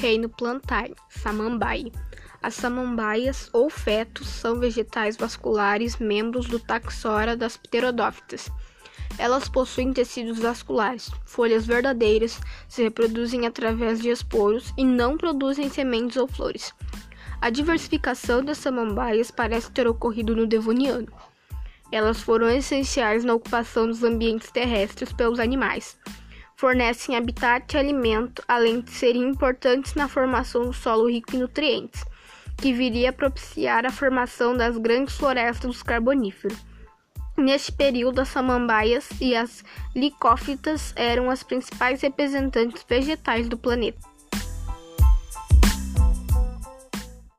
Reino plantar, Samambaia. As samambaias ou fetos são vegetais vasculares, membros do taxora das pterodófitas. Elas possuem tecidos vasculares, folhas verdadeiras, se reproduzem através de esporos e não produzem sementes ou flores. A diversificação das samambaias parece ter ocorrido no Devoniano. Elas foram essenciais na ocupação dos ambientes terrestres pelos animais. Fornecem habitat e alimento, além de serem importantes na formação do solo rico em nutrientes que viria a propiciar a formação das grandes florestas dos carboníferos. Neste período, as samambaias e as licófitas eram as principais representantes vegetais do planeta.